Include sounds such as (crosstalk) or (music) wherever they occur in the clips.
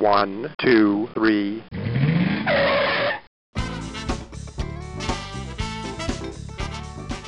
One, two, three.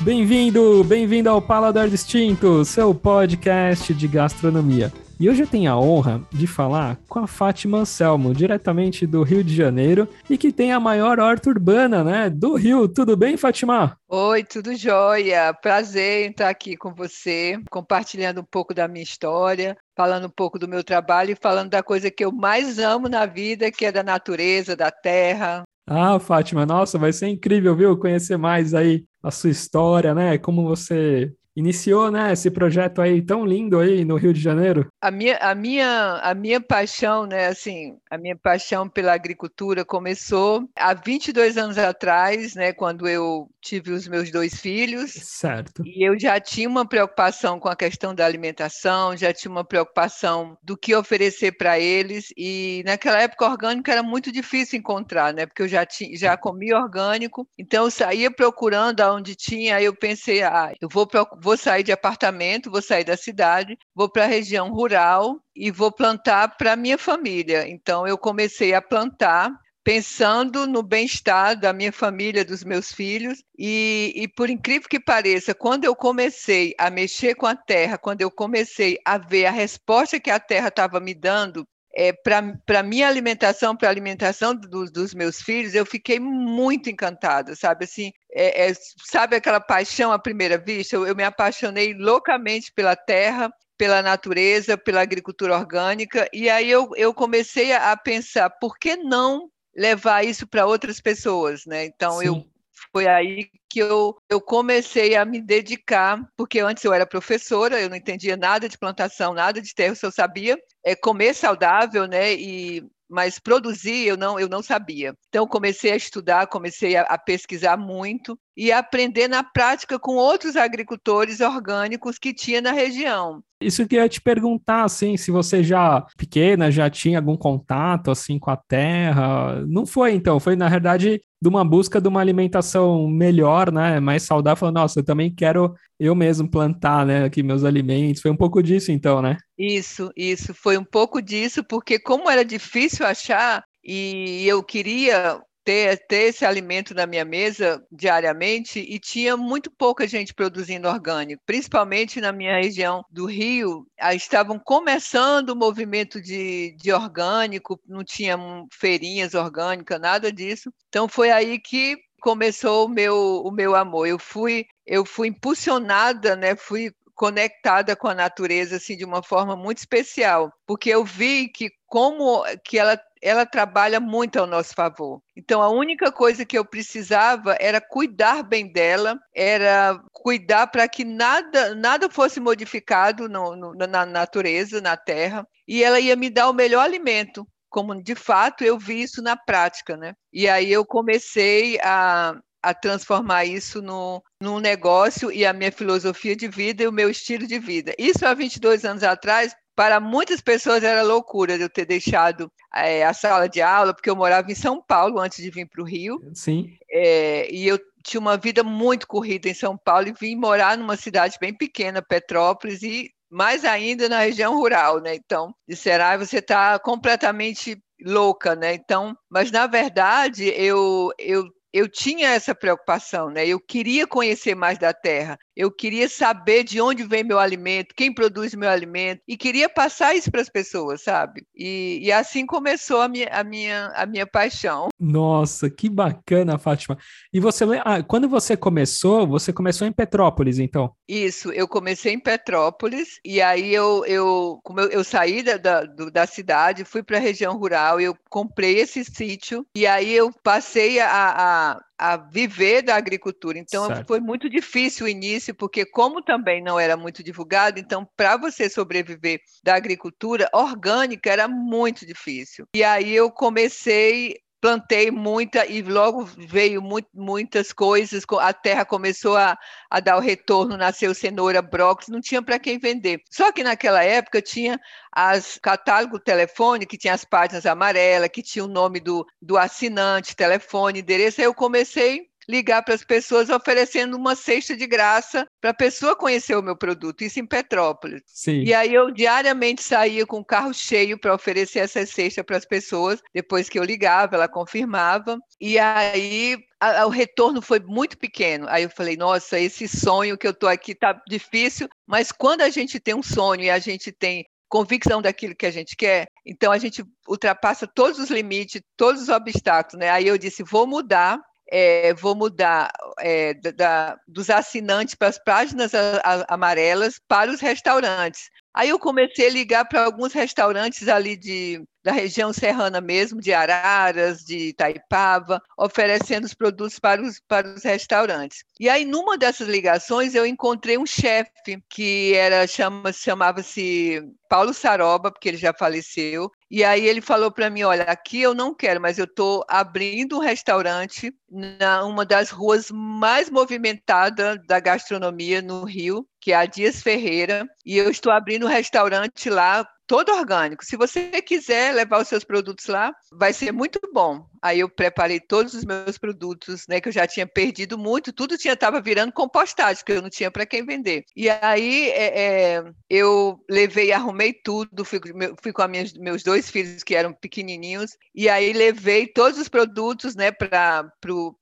Bem-vindo, bem-vindo ao Paladar Distinto, seu podcast de gastronomia. E hoje eu tenho a honra de falar com a Fátima Anselmo, diretamente do Rio de Janeiro, e que tem a maior horta urbana, né, do Rio. Tudo bem, Fátima? Oi, tudo jóia. Prazer em estar aqui com você, compartilhando um pouco da minha história, falando um pouco do meu trabalho e falando da coisa que eu mais amo na vida, que é da natureza, da terra. Ah, Fátima, nossa, vai ser incrível, viu? Conhecer mais aí a sua história, né? Como você iniciou, né, esse projeto aí tão lindo aí no Rio de Janeiro? A minha, a minha, a minha paixão, né, assim, a minha paixão pela agricultura começou há 22 anos atrás, né, quando eu tive os meus dois filhos. Certo. E eu já tinha uma preocupação com a questão da alimentação, já tinha uma preocupação do que oferecer para eles e naquela época orgânico era muito difícil encontrar, né, porque eu já tinha, já comia orgânico, então eu saía procurando aonde tinha, aí eu pensei, ah, eu vou procurar vou sair de apartamento, vou sair da cidade, vou para a região rural e vou plantar para minha família. Então eu comecei a plantar pensando no bem-estar da minha família, dos meus filhos, e, e, por incrível que pareça, quando eu comecei a mexer com a terra, quando eu comecei a ver a resposta que a terra estava me dando, é, para minha alimentação, para a alimentação do, dos meus filhos, eu fiquei muito encantada, sabe? Assim, é, é, sabe aquela paixão à primeira vista? Eu, eu me apaixonei loucamente pela terra, pela natureza, pela agricultura orgânica, e aí eu, eu comecei a, a pensar, por que não levar isso para outras pessoas, né? Então, Sim. eu foi aí que eu, eu comecei a me dedicar, porque antes eu era professora, eu não entendia nada de plantação, nada de terra, só sabia é, comer saudável, né? E mas produzir eu não, eu não sabia. Então comecei a estudar, comecei a, a, pesquisar muito e aprender na prática com outros agricultores orgânicos que tinha na região. Isso que eu ia te perguntar, assim, se você já pequena já tinha algum contato assim com a terra. Não foi então, foi na verdade de uma busca de uma alimentação melhor, né, mais saudável. Falando, nossa, eu também quero eu mesmo plantar, né, aqui meus alimentos. Foi um pouco disso então, né? Isso, isso, foi um pouco disso, porque como era difícil achar e eu queria ter, ter esse alimento na minha mesa diariamente e tinha muito pouca gente produzindo orgânico, principalmente na minha região do Rio. Estavam começando o movimento de, de orgânico, não tinha feirinhas orgânicas, nada disso. Então foi aí que começou o meu, o meu amor. Eu fui, eu fui impulsionada, né? Fui conectada com a natureza assim de uma forma muito especial, porque eu vi que como que ela ela trabalha muito ao nosso favor. Então, a única coisa que eu precisava era cuidar bem dela, era cuidar para que nada, nada fosse modificado no, no, na natureza, na terra, e ela ia me dar o melhor alimento, como de fato eu vi isso na prática, né? E aí eu comecei a, a transformar isso no, num negócio e a minha filosofia de vida e o meu estilo de vida. Isso há 22 anos atrás, para muitas pessoas era loucura eu ter deixado é, a sala de aula, porque eu morava em São Paulo antes de vir para o Rio. Sim. É, e eu tinha uma vida muito corrida em São Paulo e vim morar numa cidade bem pequena, Petrópolis, e mais ainda na região rural, né? Então, disseram, ah, você está completamente louca, né? Então, mas na verdade eu eu eu tinha essa preocupação, né? Eu queria conhecer mais da terra, eu queria saber de onde vem meu alimento, quem produz meu alimento, e queria passar isso para as pessoas, sabe? E, e, assim começou a minha, a, minha, a minha paixão. Nossa, que bacana, Fátima. E você, ah, quando você começou, você começou em Petrópolis, então? Isso, eu comecei em Petrópolis, e aí eu, eu, como eu, eu saí da, da, da cidade, fui para a região rural, eu comprei esse sítio, e aí eu passei a, a a, viver da agricultura. Então, certo. foi muito difícil o início, porque, como também não era muito divulgado, então, para você sobreviver da agricultura orgânica era muito difícil. E aí eu comecei plantei muita e logo veio muito, muitas coisas, a terra começou a, a dar o retorno, nasceu cenoura, brócolis, não tinha para quem vender. Só que naquela época tinha as catálogo telefone, que tinha as páginas amarelas, que tinha o nome do, do assinante, telefone, endereço, aí eu comecei ligar para as pessoas oferecendo uma cesta de graça para a pessoa conhecer o meu produto, isso em Petrópolis. Sim. E aí eu diariamente saía com o carro cheio para oferecer essa cesta para as pessoas, depois que eu ligava, ela confirmava. E aí o retorno foi muito pequeno. Aí eu falei, nossa, esse sonho que eu estou aqui está difícil, mas quando a gente tem um sonho e a gente tem convicção daquilo que a gente quer, então a gente ultrapassa todos os limites, todos os obstáculos, né? Aí eu disse, vou mudar, é, vou mudar é, da, dos assinantes para as páginas a, a, amarelas para os restaurantes. Aí eu comecei a ligar para alguns restaurantes ali de, da região serrana mesmo, de Araras, de Itaipava, oferecendo os produtos para os, para os restaurantes. E aí, numa dessas ligações, eu encontrei um chefe que era chama, chamava-se Paulo Saroba, porque ele já faleceu. E aí ele falou para mim, olha, aqui eu não quero, mas eu estou abrindo um restaurante na uma das ruas mais movimentadas da gastronomia no Rio, que é a Dias Ferreira, e eu estou abrindo um restaurante lá todo orgânico. Se você quiser levar os seus produtos lá, vai ser muito bom. Aí eu preparei todos os meus produtos, né, que eu já tinha perdido muito, tudo tinha estava virando compostagem, que eu não tinha para quem vender. E aí é, é, eu levei, arrumei tudo, fui, fui com minhas, meus dois filhos que eram pequenininhos, e aí levei todos os produtos, né, para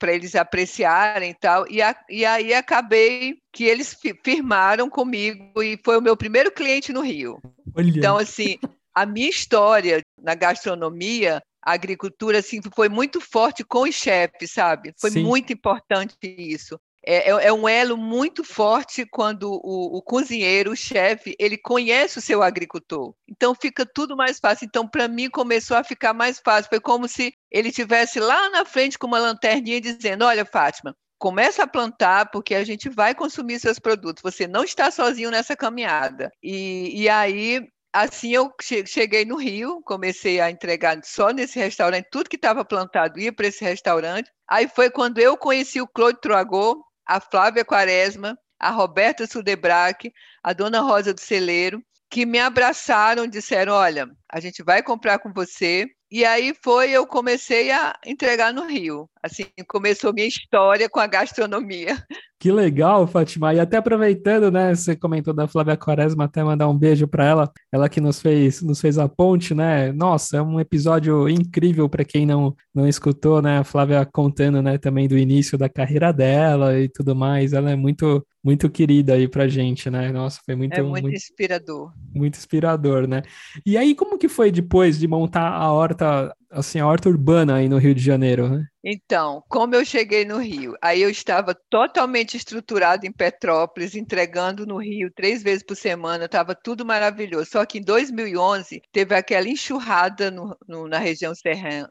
eles apreciarem e tal. E, a, e aí acabei que eles firmaram comigo e foi o meu primeiro cliente no Rio. Olha. Então, assim, a minha história na gastronomia, a agricultura, assim, foi muito forte com os chefes, sabe? Foi Sim. muito importante isso. É, é, é, um elo muito forte quando o, o cozinheiro, o chefe, ele conhece o seu agricultor. Então fica tudo mais fácil. Então, para mim, começou a ficar mais fácil. Foi como se ele tivesse lá na frente com uma lanterninha dizendo: Olha, Fátima, começa a plantar porque a gente vai consumir seus produtos. Você não está sozinho nessa caminhada. E, e aí assim eu cheguei no Rio, comecei a entregar só nesse restaurante, tudo que estava plantado ia para esse restaurante. Aí foi quando eu conheci o Claude Troagô, a Flávia Quaresma, a Roberta Sudebrac, a Dona Rosa do Celeiro, que me abraçaram, disseram: Olha, a gente vai comprar com você. E aí foi, eu comecei a entregar no Rio. Assim, começou minha história com a gastronomia. Que legal, Fatima. E até aproveitando, né, você comentou da Flávia Quaresma, até mandar um beijo para ela, ela que nos fez, nos fez a ponte, né? Nossa, é um episódio incrível para quem não, não escutou, né? A Flávia contando, né, também do início da carreira dela e tudo mais. Ela é muito muito querida aí pra gente, né? Nossa, foi muito É muito, muito inspirador. Muito inspirador, né? E aí como que foi depois de montar a horta assim, a horta urbana aí no Rio de Janeiro, né? Então, como eu cheguei no Rio, aí eu estava totalmente estruturado em Petrópolis, entregando no Rio três vezes por semana, estava tudo maravilhoso. Só que em 2011 teve aquela enxurrada no, no, na região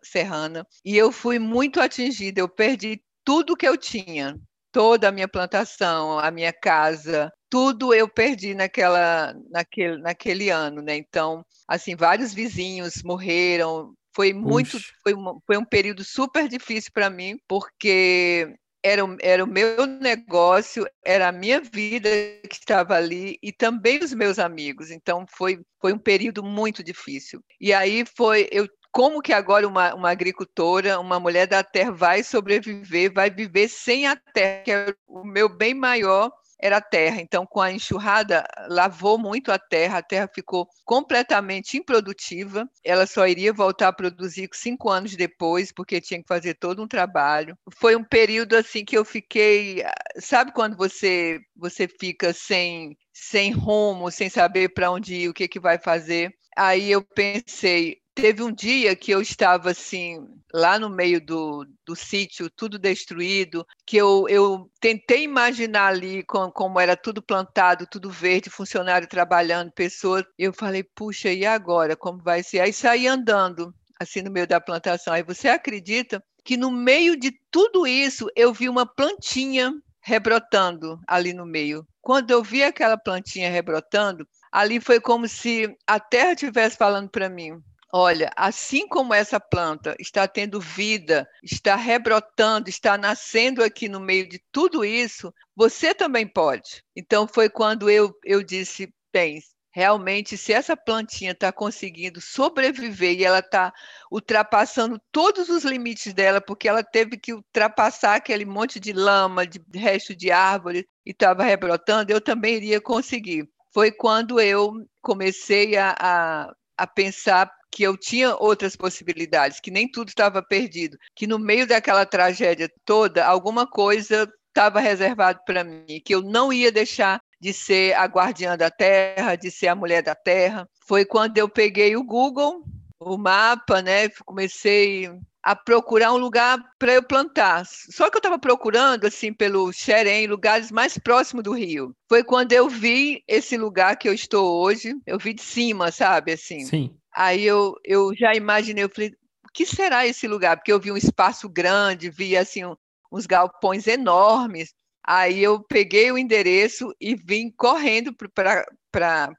serrana e eu fui muito atingida. Eu perdi tudo que eu tinha, toda a minha plantação, a minha casa, tudo eu perdi naquela, naquele, naquele ano, né? Então, assim, vários vizinhos morreram, foi muito, foi, uma, foi um período super difícil para mim, porque era, era o meu negócio, era a minha vida que estava ali e também os meus amigos. Então foi, foi um período muito difícil. E aí foi, eu como que agora uma, uma agricultora, uma mulher da terra vai sobreviver, vai viver sem a terra, que é o meu bem maior era terra. Então, com a enxurrada, lavou muito a terra, a terra ficou completamente improdutiva. Ela só iria voltar a produzir cinco anos depois, porque tinha que fazer todo um trabalho. Foi um período assim que eu fiquei, sabe quando você você fica sem sem rumo, sem saber para onde ir, o que que vai fazer? Aí eu pensei, Teve um dia que eu estava assim, lá no meio do, do sítio, tudo destruído, que eu, eu tentei imaginar ali com, como era tudo plantado, tudo verde, funcionário trabalhando, pessoas. Eu falei, puxa, e agora? Como vai ser? Aí saí andando, assim, no meio da plantação. Aí você acredita que no meio de tudo isso eu vi uma plantinha rebrotando ali no meio. Quando eu vi aquela plantinha rebrotando, ali foi como se a terra estivesse falando para mim: Olha, assim como essa planta está tendo vida, está rebrotando, está nascendo aqui no meio de tudo isso, você também pode. Então foi quando eu, eu disse, bem, realmente se essa plantinha está conseguindo sobreviver e ela está ultrapassando todos os limites dela, porque ela teve que ultrapassar aquele monte de lama, de resto de árvore e estava rebrotando, eu também iria conseguir. Foi quando eu comecei a, a, a pensar que eu tinha outras possibilidades, que nem tudo estava perdido, que no meio daquela tragédia toda, alguma coisa estava reservado para mim, que eu não ia deixar de ser a guardiã da terra, de ser a mulher da terra. Foi quando eu peguei o Google, o mapa, né? Comecei a procurar um lugar para eu plantar. Só que eu estava procurando assim pelo Xerém, lugares mais próximos do Rio. Foi quando eu vi esse lugar que eu estou hoje. Eu vi de cima, sabe, assim. Sim. Aí eu, eu já imaginei, eu falei, o que será esse lugar? Porque eu vi um espaço grande, vi assim uns galpões enormes. Aí eu peguei o endereço e vim correndo para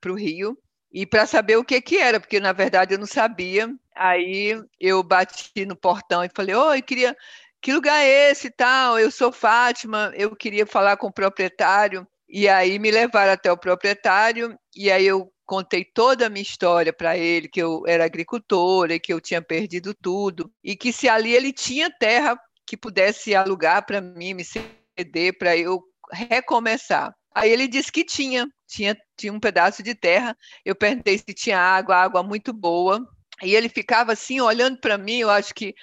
o Rio e para saber o que, que era, porque na verdade eu não sabia. Aí eu bati no portão e falei: Oi, queria. Que lugar é esse tal? Eu sou Fátima, eu queria falar com o proprietário. E aí me levaram até o proprietário, e aí eu contei toda a minha história para ele, que eu era agricultora, que eu tinha perdido tudo, e que se ali ele tinha terra que pudesse alugar para mim, me ceder para eu recomeçar. Aí ele disse que tinha, tinha, tinha um pedaço de terra. Eu perguntei se tinha água, água muito boa. E ele ficava assim, olhando para mim. Eu acho que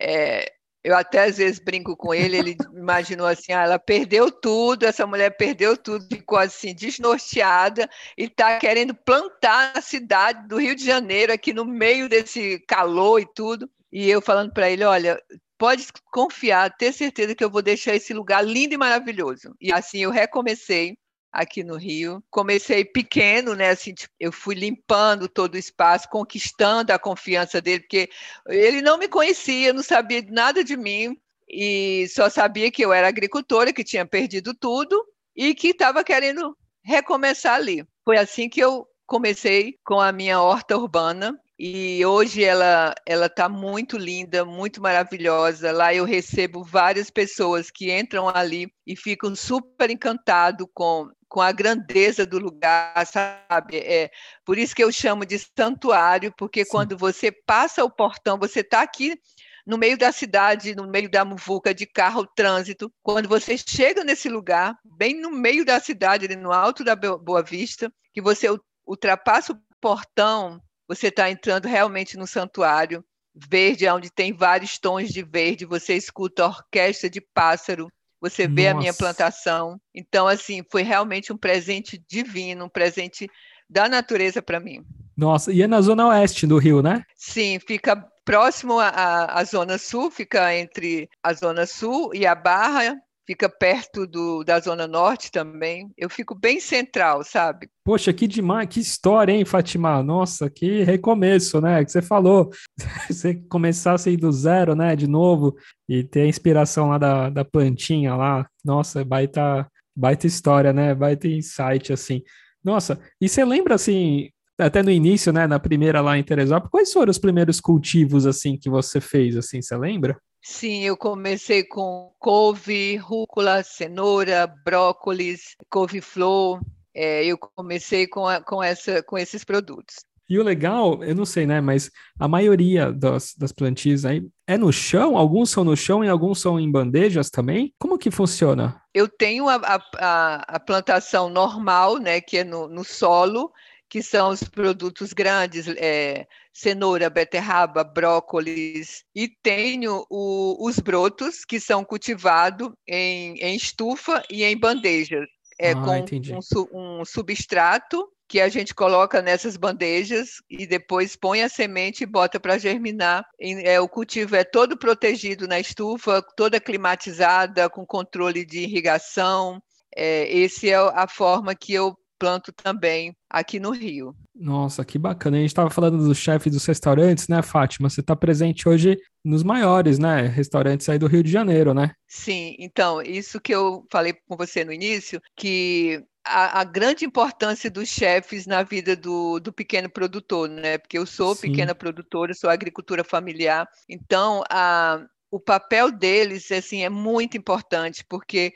é, eu até às vezes brinco com ele. Ele imaginou assim: ah, ela perdeu tudo, essa mulher perdeu tudo, ficou assim, desnorteada e está querendo plantar na cidade do Rio de Janeiro, aqui no meio desse calor e tudo. E eu falando para ele: olha, pode confiar, ter certeza que eu vou deixar esse lugar lindo e maravilhoso. E assim eu recomecei aqui no Rio. Comecei pequeno, né? Assim, tipo, eu fui limpando todo o espaço, conquistando a confiança dele, porque ele não me conhecia, não sabia nada de mim e só sabia que eu era agricultora, que tinha perdido tudo e que estava querendo recomeçar ali. Foi assim que eu comecei com a minha horta urbana e hoje ela ela está muito linda, muito maravilhosa. Lá eu recebo várias pessoas que entram ali e ficam super encantados com com a grandeza do lugar, sabe? É, por isso que eu chamo de santuário, porque Sim. quando você passa o portão, você está aqui no meio da cidade, no meio da muvuca de carro, trânsito. Quando você chega nesse lugar, bem no meio da cidade, no alto da Boa Vista, que você ultrapassa o portão, você está entrando realmente no santuário verde, onde tem vários tons de verde, você escuta a orquestra de pássaro, você vê Nossa. a minha plantação. Então, assim, foi realmente um presente divino, um presente da natureza para mim. Nossa, e é na zona oeste do Rio, né? Sim, fica próximo à, à zona sul, fica entre a zona sul e a Barra, fica perto do, da Zona Norte também. Eu fico bem central, sabe? Poxa, que demais, que história, hein, Fatima? Nossa, que recomeço, né? Que você falou, (laughs) você começasse aí do zero, né, de novo, e ter a inspiração lá da, da plantinha lá. Nossa, baita, baita história, né? Baita insight, assim. Nossa, e você lembra, assim, até no início, né, na primeira lá em Teresópolis, quais foram os primeiros cultivos, assim, que você fez, assim, você lembra? Sim, eu comecei com couve, rúcula, cenoura, brócolis, couve-flor. É, eu comecei com, a, com, essa, com esses produtos. E o legal, eu não sei, né? Mas a maioria das, das plantias aí é no chão? Alguns são no chão e alguns são em bandejas também? Como que funciona? Eu tenho a, a, a plantação normal, né? Que é no, no solo, que são os produtos grandes, é, cenoura, beterraba, brócolis, e tenho o, os brotos, que são cultivados em, em, estufa e em bandejas, é, ah, com um, um substrato que a gente coloca nessas bandejas e depois põe a semente e bota para germinar. É, o cultivo é todo protegido na estufa, toda climatizada, com controle de irrigação. É, essa é a forma que eu planto também aqui no Rio. Nossa, que bacana. A gente estava falando dos chefes dos restaurantes, né, Fátima? Você está presente hoje nos maiores, né, restaurantes aí do Rio de Janeiro, né? Sim, então, isso que eu falei com você no início, que a, a grande importância dos chefes na vida do, do pequeno produtor, né? Porque eu sou Sim. pequena produtora, sou agricultura familiar, então a, o papel deles, assim, é muito importante, porque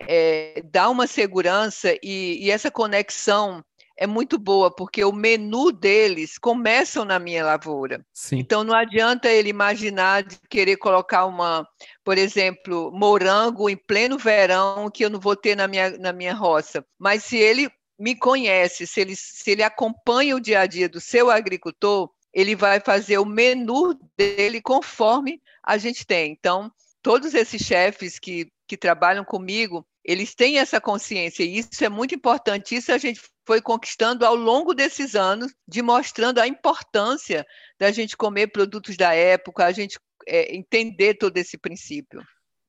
é, dá uma segurança e, e essa conexão é muito boa, porque o menu deles começam na minha lavoura. Sim. Então não adianta ele imaginar de querer colocar uma, por exemplo, morango em pleno verão que eu não vou ter na minha, na minha roça. Mas se ele me conhece, se ele, se ele acompanha o dia a dia do seu agricultor, ele vai fazer o menu dele conforme a gente tem. Então, todos esses chefes que, que trabalham comigo, eles têm essa consciência, e isso é muito importante. Isso a gente foi conquistando ao longo desses anos, de mostrando a importância da gente comer produtos da época, a gente é, entender todo esse princípio.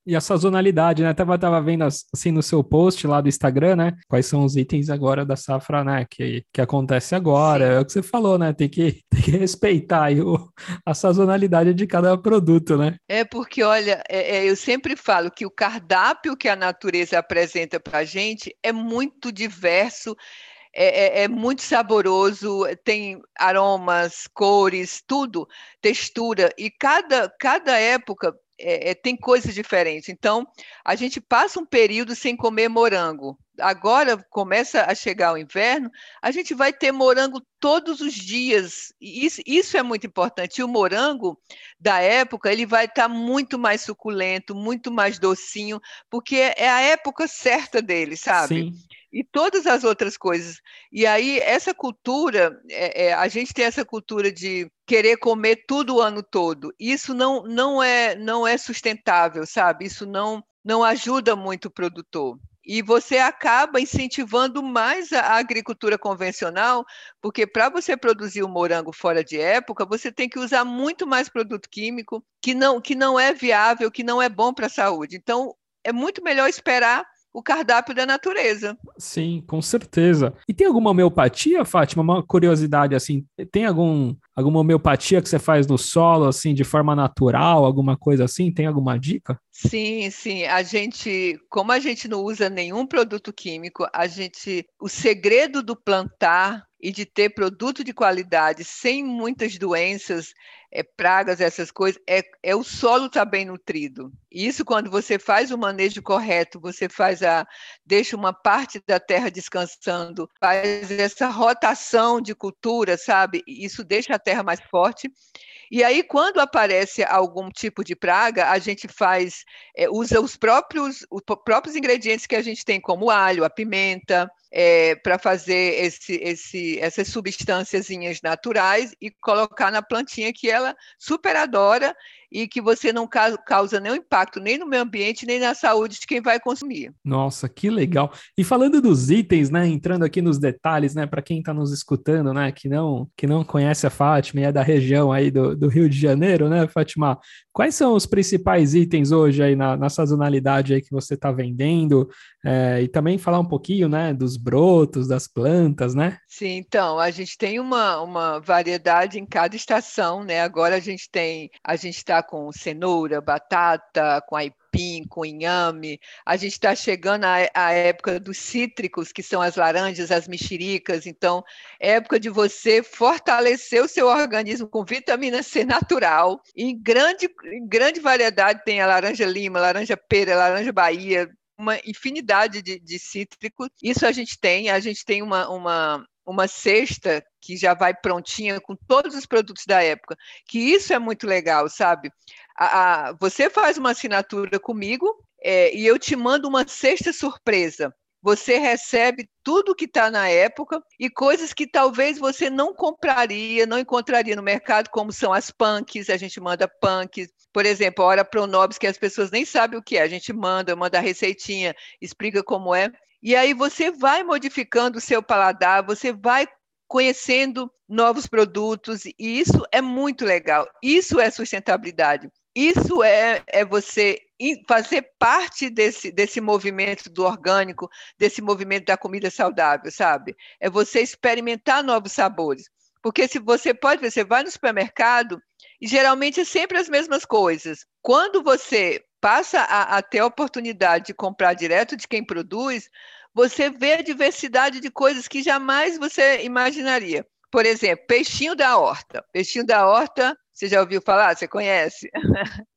E a sazonalidade, né? Tava, tava vendo assim no seu post lá do Instagram, né? Quais são os itens agora da safra, né? Que, que acontece agora. Sim. É o que você falou, né? Tem que, (laughs) tem que respeitar aí o, a sazonalidade de cada produto, né? É porque, olha, é, é, eu sempre falo que o cardápio que a natureza apresenta para a gente é muito diverso. É, é, é, muito saboroso, tem aromas, cores, tudo, textura, e cada, cada época é, é, tem coisas diferentes. Então, a gente passa um período sem comer morango. Agora começa a chegar o inverno, a gente vai ter morango todos os dias. Isso, isso é muito importante. E o morango da época ele vai estar tá muito mais suculento, muito mais docinho, porque é a época certa dele, sabe? Sim e todas as outras coisas. E aí, essa cultura, é, é, a gente tem essa cultura de querer comer tudo o ano todo. Isso não, não, é, não é sustentável, sabe? Isso não, não ajuda muito o produtor. E você acaba incentivando mais a agricultura convencional, porque para você produzir o morango fora de época, você tem que usar muito mais produto químico, que não, que não é viável, que não é bom para a saúde. Então, é muito melhor esperar o cardápio da natureza. Sim, com certeza. E tem alguma homeopatia, Fátima? Uma curiosidade assim, tem algum alguma homeopatia que você faz no solo assim de forma natural, alguma coisa assim? Tem alguma dica? Sim, sim. A gente, como a gente não usa nenhum produto químico, a gente, o segredo do plantar e de ter produto de qualidade sem muitas doenças é, pragas, essas coisas, é, é o solo estar tá bem nutrido. Isso quando você faz o manejo correto, você faz a deixa uma parte da terra descansando, faz essa rotação de cultura, sabe? Isso deixa a terra mais forte. E aí, quando aparece algum tipo de praga, a gente faz, é, usa os próprios, os próprios ingredientes que a gente tem, como o alho, a pimenta, é, para fazer esse, esse, essas substâncias naturais e colocar na plantinha que ela super adora e que você não causa nenhum impacto nem no meio ambiente, nem na saúde de quem vai consumir. Nossa, que legal. E falando dos itens, né, entrando aqui nos detalhes, né, para quem está nos escutando, né, que não que não conhece a Fátima e é da região aí do, do Rio de Janeiro, né, Fátima, quais são os principais itens hoje aí na, na sazonalidade aí que você está vendendo? É, e também falar um pouquinho, né, dos brotos, das plantas, né? Sim, então, a gente tem uma, uma variedade em cada estação, né? Agora a gente tem, a gente está com cenoura, batata, com aipim, com inhame. A gente está chegando à, à, época dos cítricos, que são as laranjas, as mexericas. Então, é época de você fortalecer o seu organismo com vitamina C natural. Em grande, em grande variedade tem a laranja lima, laranja pera, laranja bahia, uma infinidade de, de cítricos. Isso a gente tem, a gente tem uma, uma, uma cesta que já vai prontinha com todos os produtos da época, que isso é muito legal, sabe? A, a, você faz uma assinatura comigo é, e eu te mando uma cesta surpresa você recebe tudo que está na época e coisas que talvez você não compraria, não encontraria no mercado, como são as punks, a gente manda punks, por exemplo, a hora pronobis, que as pessoas nem sabem o que é, a gente manda, manda a receitinha, explica como é, e aí você vai modificando o seu paladar, você vai conhecendo novos produtos, e isso é muito legal, isso é sustentabilidade. Isso é, é você fazer parte desse, desse movimento do orgânico, desse movimento da comida saudável, sabe? É você experimentar novos sabores. Porque se você pode você vai no supermercado e geralmente é sempre as mesmas coisas. Quando você passa a, a ter a oportunidade de comprar direto de quem produz, você vê a diversidade de coisas que jamais você imaginaria. Por exemplo, peixinho da horta. Peixinho da horta Você já ouviu falar? Você conhece?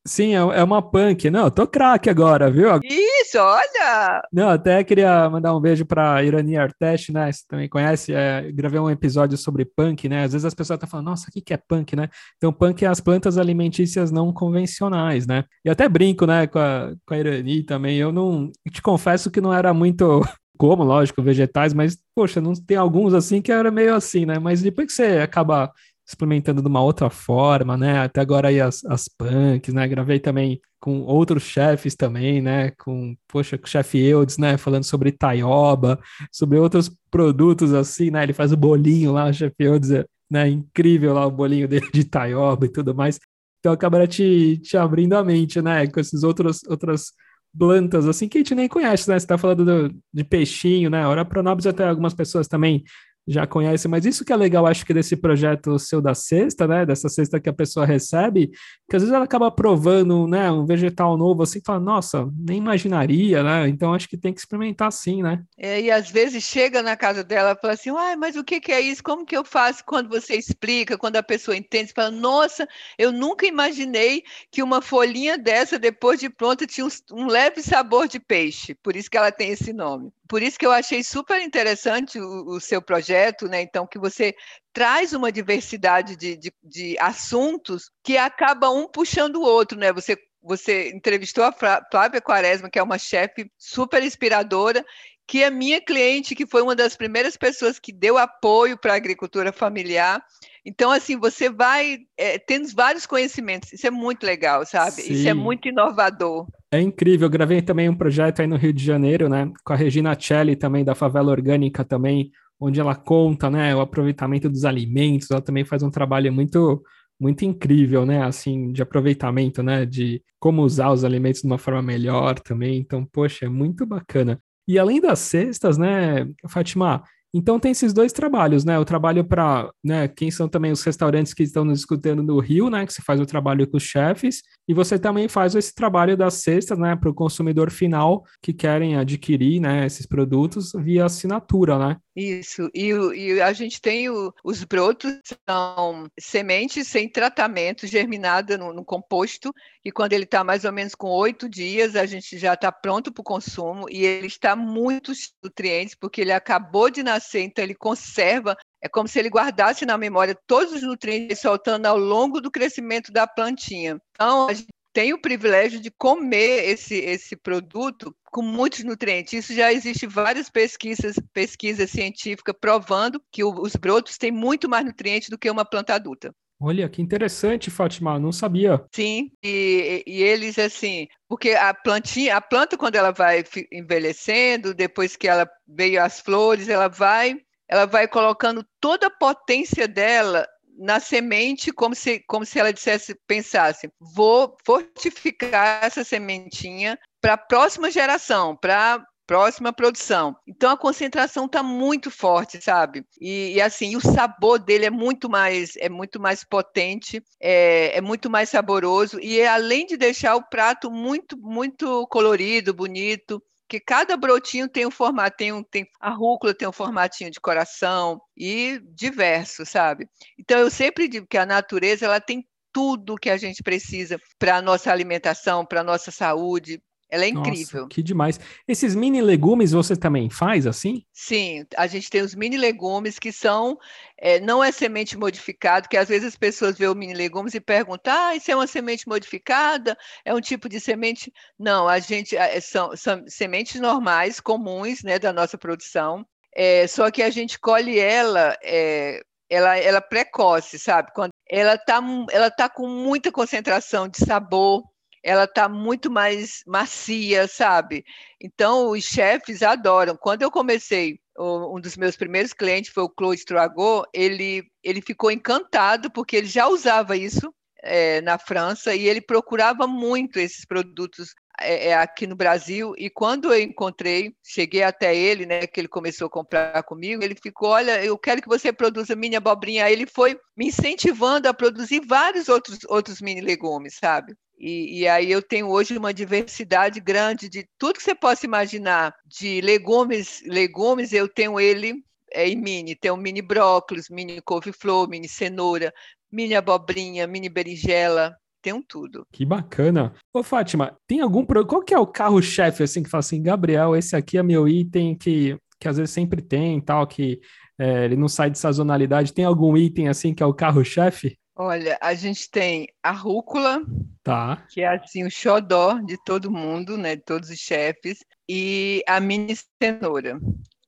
Sim, é, é uma punk. Não, eu tô craque agora, viu? Isso, olha! Não, até queria mandar um beijo para Irani Artesh, né? Você também conhece? É, gravei um episódio sobre punk, né? Às vezes as pessoas estão falando, nossa, o que, que é punk, né? Então, punk é as plantas alimentícias não convencionais, né? E até brinco, né, com a, com a Irani também. Eu não. Te confesso que não era muito (laughs) como, lógico, vegetais, mas, poxa, não tem alguns assim que era meio assim, né? Mas depois que você acaba experimentando de uma outra forma, né? Até agora aí as, as punks, né? Gravei também com outros chefes também, né? Com, poxa, com o chefe Eudes, né? Falando sobre taioba, sobre outros produtos assim, né? Ele faz o bolinho lá, o chefe Eudes, é, né? Incrível lá o bolinho dele de taioba e tudo mais. Então acaba te, te abrindo a mente, né? Com esses outros, outras plantas, assim, que a gente nem conhece, né? Você tá falando do, de peixinho, né? Ora, Pronobis até algumas pessoas também já conhece, mas isso que é legal, acho que desse projeto seu da cesta, né, dessa cesta que a pessoa recebe, que às vezes ela acaba provando, né, um vegetal novo assim, fala, nossa, nem imaginaria, né, então acho que tem que experimentar sim, né. É, e às vezes chega na casa dela e fala assim, ah, mas o que, que é isso, como que eu faço quando você explica, quando a pessoa entende, você fala, nossa, eu nunca imaginei que uma folhinha dessa, depois de pronta, tinha um, um leve sabor de peixe, por isso que ela tem esse nome por isso que eu achei super interessante o, o, seu projeto, né? Então, que você traz uma diversidade de, de, de assuntos que acaba um puxando o outro, né? Você você entrevistou a Flávia Quaresma, que é uma chefe super inspiradora, que é minha cliente, que foi uma das primeiras pessoas que deu apoio para a agricultura familiar. Então, assim, você vai é, tendo vários conhecimentos. Isso é muito legal, sabe? Sim. Isso é muito inovador. É incrível. Eu gravei também um projeto aí no Rio de Janeiro, né? Com a Regina Celli também, da Favela Orgânica também, onde ela conta, né? O aproveitamento dos alimentos. Ela também faz um trabalho muito muito incrível, né? Assim, de aproveitamento, né? De como usar os alimentos de uma forma melhor também. Então, poxa, é muito bacana. E além das cestas, né, Fátima, então tem esses dois trabalhos, né? O trabalho para, né, quem são também os restaurantes que estão nos escutando no Rio, né? Que você faz o trabalho com os chefes, e você também faz esse trabalho das cestas, né, para o consumidor final que querem adquirir, né, esses produtos via assinatura, né? Isso, e, e a gente tem o, os brotos, são sementes sem tratamento, germinada no, no composto, e quando ele está mais ou menos com oito dias, a gente já está pronto para o consumo, e ele está muito nutrientes, porque ele acabou de nascer, então ele conserva é como se ele guardasse na memória todos os nutrientes soltando ao longo do crescimento da plantinha. Então, a gente tem o privilégio de comer esse, esse produto com muitos nutrientes. Isso já existe várias pesquisas, pesquisas científicas provando que o, os brotos têm muito mais nutrientes do que uma planta adulta. Olha, que interessante, Fátima, não sabia. Sim, e, e, eles assim, porque a plantinha, a planta quando ela vai envelhecendo, depois que ela veio as flores, ela vai, ela vai colocando toda a potência dela na semente como se, como se ela dissesse, pensasse, vou fortificar essa sementinha para a próxima geração, para próxima produção. Então a concentração está muito forte, sabe? E, e, assim, o sabor dele é muito mais é muito mais potente, é, é muito mais saboroso e além de deixar o prato muito muito colorido, bonito, que cada brotinho tem um formato, tem, um, tem a rúcula tem um formatinho de coração e diverso, sabe? Então eu sempre digo que a natureza ela tem tudo que a gente precisa para a nossa alimentação, para a nossa saúde, ela é incrível. Nossa, que demais. Esses mini legumes você também faz assim? Sim, a gente tem os mini legumes que são, é, não é semente modificada, que às vezes as pessoas veem o mini legumes e perguntam, ah, isso é uma semente modificada? É um tipo de semente? Não, a gente, é, são, são sementes normais, comuns, né, da nossa produção, é, só que a gente colhe ela, é, ela, ela precoce, sabe? Quando ela está ela tá com muita concentração de sabor, ela está muito mais macia, sabe? Então, os chefes adoram. Quando eu comecei, um dos meus primeiros clientes foi o Claude Troagot, ele, ele ficou encantado, porque ele já usava isso é, na França e ele procurava muito esses produtos é, é, aqui no Brasil. E quando eu encontrei, cheguei até ele, né, que ele começou a comprar comigo, ele ficou: Olha, eu quero que você produza mini abobrinha. Aí ele foi me incentivando a produzir vários outros, outros mini legumes, sabe? E, e, aí eu tenho hoje uma diversidade grande de tudo que você possa imaginar de legumes, legumes eu tenho ele é, em mini, um mini brócolis, mini couve-flor, mini cenoura, mini abobrinha, mini berinjela, tem um tudo. Que bacana. Ô, Fátima, tem algum qual que é o carro-chefe assim que fala assim, Gabriel, esse aqui é meu item que, que às vezes sempre tem, tal, que é, ele não sai de sazonalidade. Tem algum item assim que é o carro-chefe? Olha, a gente tem a rúcula, tá. que é assim o xodó de todo mundo, né, de todos os chefes, e a mini cenoura.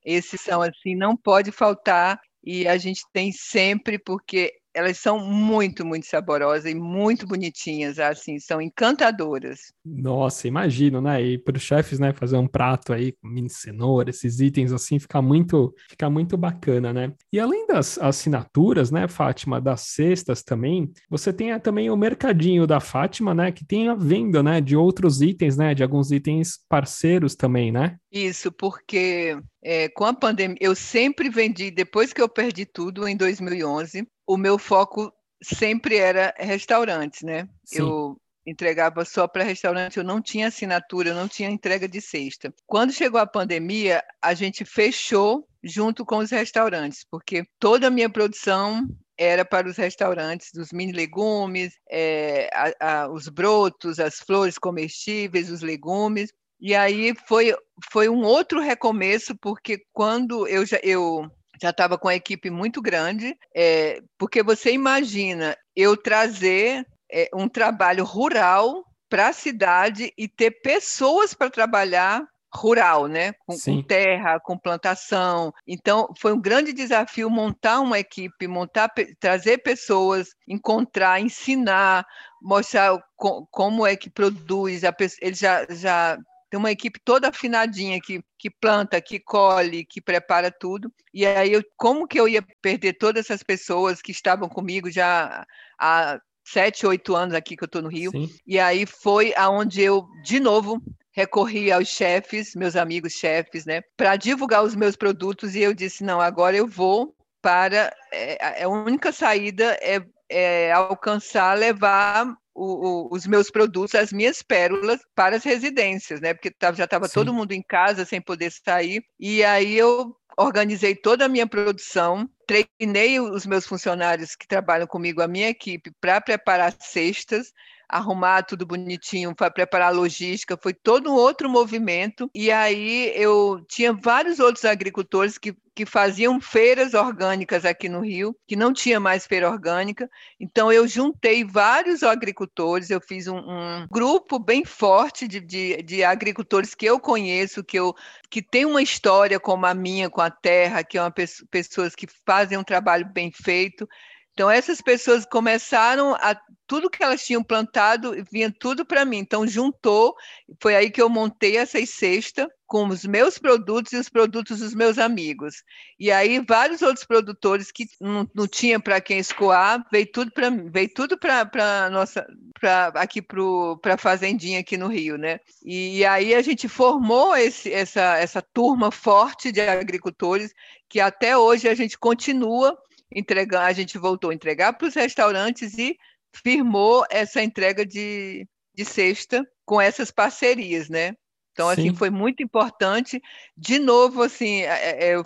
Esses são assim, não pode faltar e a gente tem sempre porque elas são muito, muito saborosas e muito bonitinhas, assim, são encantadoras. Nossa, imagino, né? E para os chefes, né, fazer um prato aí com mini cenoura, esses itens assim, fica muito, fica muito bacana, né? E além das assinaturas, né, Fátima, das cestas também, você tem também o mercadinho da Fátima, né, que tem a venda, né, de outros itens, né, de alguns itens parceiros também, né? Isso, porque é, com a pandemia, eu sempre vendi, depois que eu perdi tudo em 2011, o meu foco sempre era restaurantes, né? Sim. Eu entregava só para restaurante, eu não tinha assinatura, eu não tinha entrega de cesta. Quando chegou a pandemia, a gente fechou junto com os restaurantes, porque toda a minha produção era para os restaurantes dos mini legumes, é, a, a, os brotos, as flores comestíveis, os legumes. E aí foi, foi um outro recomeço, porque quando eu já eu já estava com a equipe muito grande, é, porque você imagina eu trazer é, um trabalho rural para a cidade e ter pessoas para trabalhar rural, né? Com, com, terra, com plantação. Então, foi um grande desafio montar uma equipe, montar, trazer pessoas, encontrar, ensinar, mostrar co, como é que produz. A, eles já, já tem uma equipe toda afinadinha que, que planta, que colhe, que prepara tudo. E aí, eu, como que eu ia perder todas essas pessoas que estavam comigo já há sete, oito anos aqui que eu estou no Rio? Sim. E aí foi aonde eu, de novo, recorri aos chefes, meus amigos chefes, né, para divulgar os meus produtos. E eu disse: não, agora eu vou para. É, a única saída é, é alcançar, levar o, o, os meus produtos, as minhas pérolas para as residências, né? Porque já estava todo mundo em casa sem poder sair. E aí eu organizei toda a minha produção, treinei os meus funcionários que trabalham comigo, a minha equipe, para preparar cestas arrumar tudo bonitinho, para preparar a logística, foi todo um outro movimento. E aí eu tinha vários outros agricultores que, que faziam feiras orgânicas aqui no Rio, que não tinha mais feira orgânica. Então eu juntei vários agricultores, eu fiz um, um grupo bem forte de, de, de, agricultores que eu conheço, que, eu, que tem uma história como a minha com a terra, que é uma pessoas que fazem um trabalho bem feito. Então, essas pessoas começaram a. Tudo que elas tinham plantado vinha tudo para mim. Então, juntou. Foi aí que eu montei essas cestas com os meus produtos e os produtos dos meus amigos. E aí, vários outros produtores que não, não tinha para quem escoar, veio tudo para veio tudo para nossa para aqui para a fazendinha aqui no Rio, né? E, e aí a gente formou esse, essa, essa turma forte de agricultores que até hoje a gente continua entregar, a gente voltou a entregar para os restaurantes e firmou essa entrega de, de cesta com essas parcerias, né? Então, assim, Sim. assim, foi muito importante. De novo, assim, é, é, eu,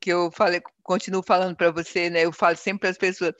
que eu falei, continuo falando para você, né? Eu falo sempre para as pessoas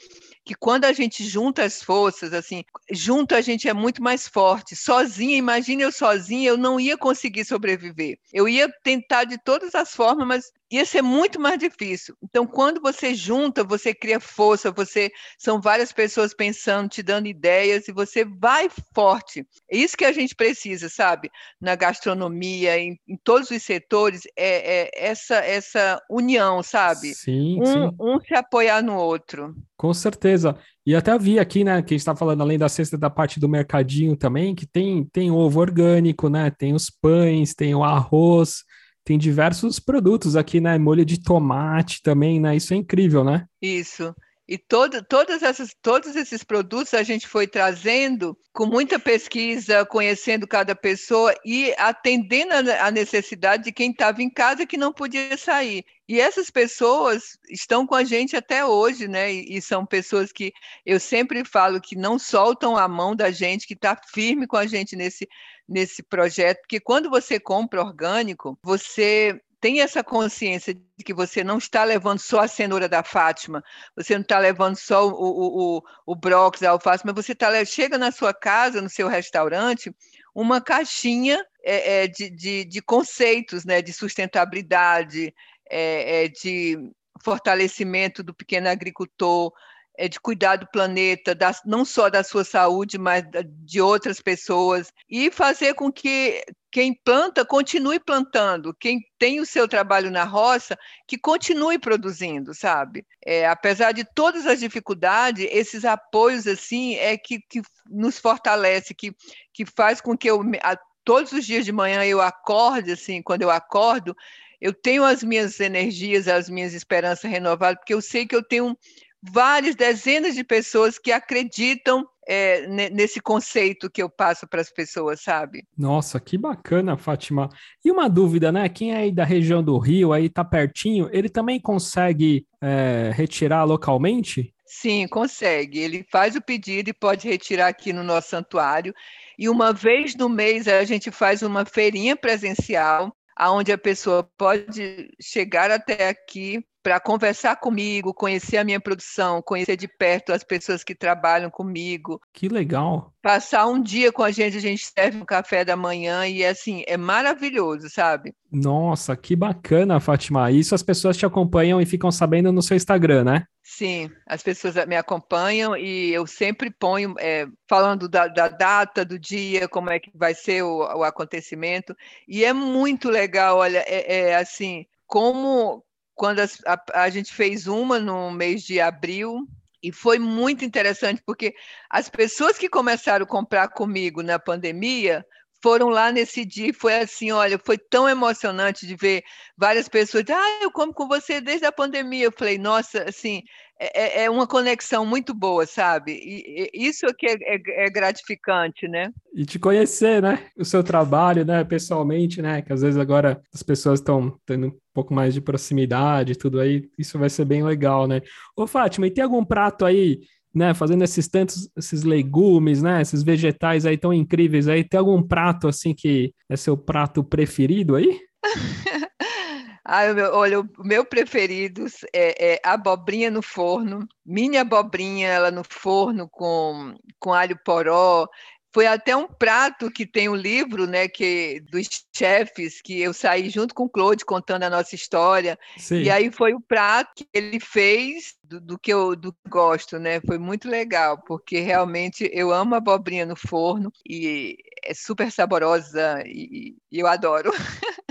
que quando a gente junta as forças, assim, junto a gente é muito mais forte. Sozinha, imagine eu sozinha, eu não ia conseguir sobreviver. Eu ia tentar de todas as formas, mas ia ser muito mais difícil. Então, quando você junta, você cria força, você são várias pessoas pensando, te dando ideias e você vai forte. É isso que a gente precisa, sabe? Na gastronomia, em, em todos os setores, é, é, essa essa união, sabe? Sim, um, sim. um se apoiar no outro. Com certeza. E até vi aqui, né, que a gente está falando além da cesta da parte do mercadinho também, que tem, tem ovo orgânico, né? Tem os pães, tem o arroz, tem diversos produtos aqui, né? Molho de tomate também, né? Isso é incrível, né? Isso. E todo, todas essas, todos esses produtos a gente foi trazendo com muita pesquisa, conhecendo cada pessoa e atendendo a necessidade de quem estava em casa que não podia sair. E essas pessoas estão com a gente até hoje, né? E, e são pessoas que eu sempre falo que não soltam a mão da gente, que está firme com a gente nesse, nesse projeto, porque quando você compra orgânico, você tenha essa consciência de que você não está levando só a cenoura da Fátima, você não está levando só o, o, o, o brócolis, a alface, mas você tá, chega na sua casa, no seu restaurante, uma caixinha é, é, de, de, de, conceitos né, de sustentabilidade, é, é de fortalecimento do pequeno agricultor, é, de cuidar do planeta, da, não só da sua saúde, mas de outras pessoas, e fazer com que quem planta continue plantando, quem tem o seu trabalho na roça, que continue produzindo, sabe? É, apesar de todas as dificuldades, esses apoios assim é que, que nos fortalece, que, que faz com que eu a, todos os dias de manhã eu acorde assim, quando eu acordo, eu tenho as minhas energias, as minhas esperanças renovadas, porque eu sei que eu tenho várias dezenas de pessoas que acreditam é, nesse conceito que eu passo para as pessoas, sabe? Nossa, que bacana, Fátima. E uma dúvida, né? Quem é aí da região do Rio, aí tá pertinho, ele também consegue é, retirar localmente? Sim, consegue. Ele faz o pedido e pode retirar aqui no nosso santuário. E uma vez no mês a gente faz uma feirinha presencial, aonde a pessoa pode chegar até aqui para conversar comigo, conhecer a minha produção, conhecer de perto as pessoas que trabalham comigo. Que legal. Passar um dia com a gente, a gente serve um café da manhã e assim, é maravilhoso, sabe? Nossa, que bacana, Fátima. Isso as pessoas te acompanham e ficam sabendo no seu Instagram, né? Sim, as pessoas me acompanham e eu sempre ponho, é, falando da, da, data, do dia, como é que vai ser o, o acontecimento. E é muito legal, olha, é, é assim, como quando a, a, a gente fez uma no mês de abril, e foi muito interessante, porque as pessoas que começaram a comprar comigo na pandemia foram lá nesse dia e foi assim, olha, foi tão emocionante de ver várias pessoas, ah, eu como com você desde a pandemia. Eu falei, nossa, assim, é, é, é uma conexão muito boa, sabe? E, e isso aqui é, é, é, gratificante, né? E te conhecer, né? O seu trabalho, né? Pessoalmente, né? Que às vezes agora as pessoas estão tendo um pouco mais de proximidade, tudo aí, isso vai ser bem legal, né? Ô, Fátima, e tem algum prato aí né, fazendo esses tantos, esses legumes, né, esses vegetais aí tão incríveis aí, tem algum prato assim que é seu prato preferido aí? (laughs) Ah, olha, o meu preferido é, é abobrinha no forno, mini abobrinha ela no forno com, com alho poró, foi até um prato que tem um livro, né, que dos chefes que eu saí junto com o Claude contando a nossa história. Sim. E aí foi o prato que ele fez do, do, que eu do que gosto, né? Foi muito legal, porque realmente eu amo a abobrinha no forno e é super saborosa e, e eu adoro. (laughs)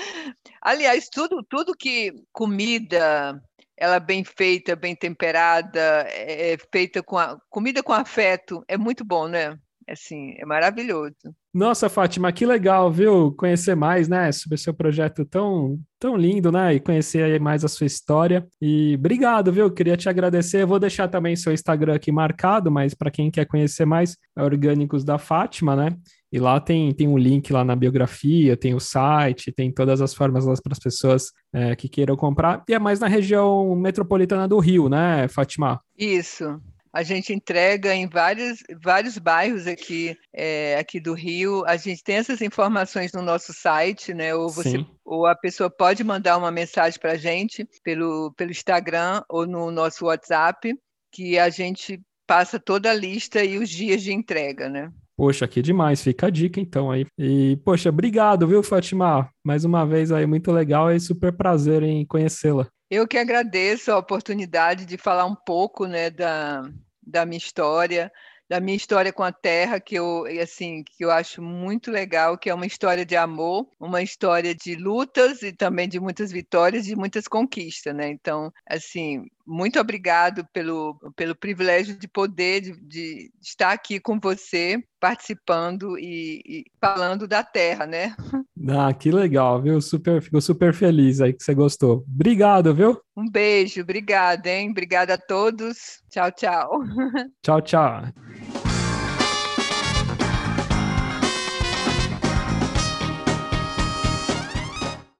Aliás, tudo tudo que comida ela bem feita, bem temperada, é, é feita com a, comida com afeto, é muito bom, né? Assim, é maravilhoso. Nossa, Fátima, que legal, viu? Conhecer mais, né, sobre seu projeto tão, tão lindo, né? E conhecer mais a sua história. E obrigado, viu? Queria te agradecer. Eu vou deixar também seu Instagram aqui marcado, mas para quem quer conhecer mais, é Orgânicos da Fátima, né? E lá tem, tem um link lá na biografia, tem o site, tem todas as formas lá para as pessoas é, que queiram comprar. E é mais na região metropolitana do Rio, né, Fátima? Isso. A gente entrega em vários, vários bairros aqui, é, aqui do Rio. A gente tem essas informações no nosso site, né? Ou, você, ou a pessoa pode mandar uma mensagem para a gente pelo, pelo Instagram ou no nosso WhatsApp, que a gente passa toda a lista e os dias de entrega, né? Poxa, que demais, fica a dica então aí. E, poxa, obrigado, viu, Fatima? Mais uma vez aí, muito legal e super prazer em conhecê-la. Eu que agradeço a oportunidade de falar um pouco né, da, da minha história, da minha história com a terra, que eu, assim, que eu acho muito legal, que é uma história de amor, uma história de lutas e também de muitas vitórias e muitas conquistas, né? Então, assim, muito obrigado pelo, pelo privilégio de poder de, de estar aqui com você, participando e, e, falando da terra, né? Ah, que legal, viu? Super, fico super feliz aí que você gostou. Obrigado, viu? Um beijo, obrigada, hein? Obrigada a todos. Tchau, tchau. Tchau, tchau.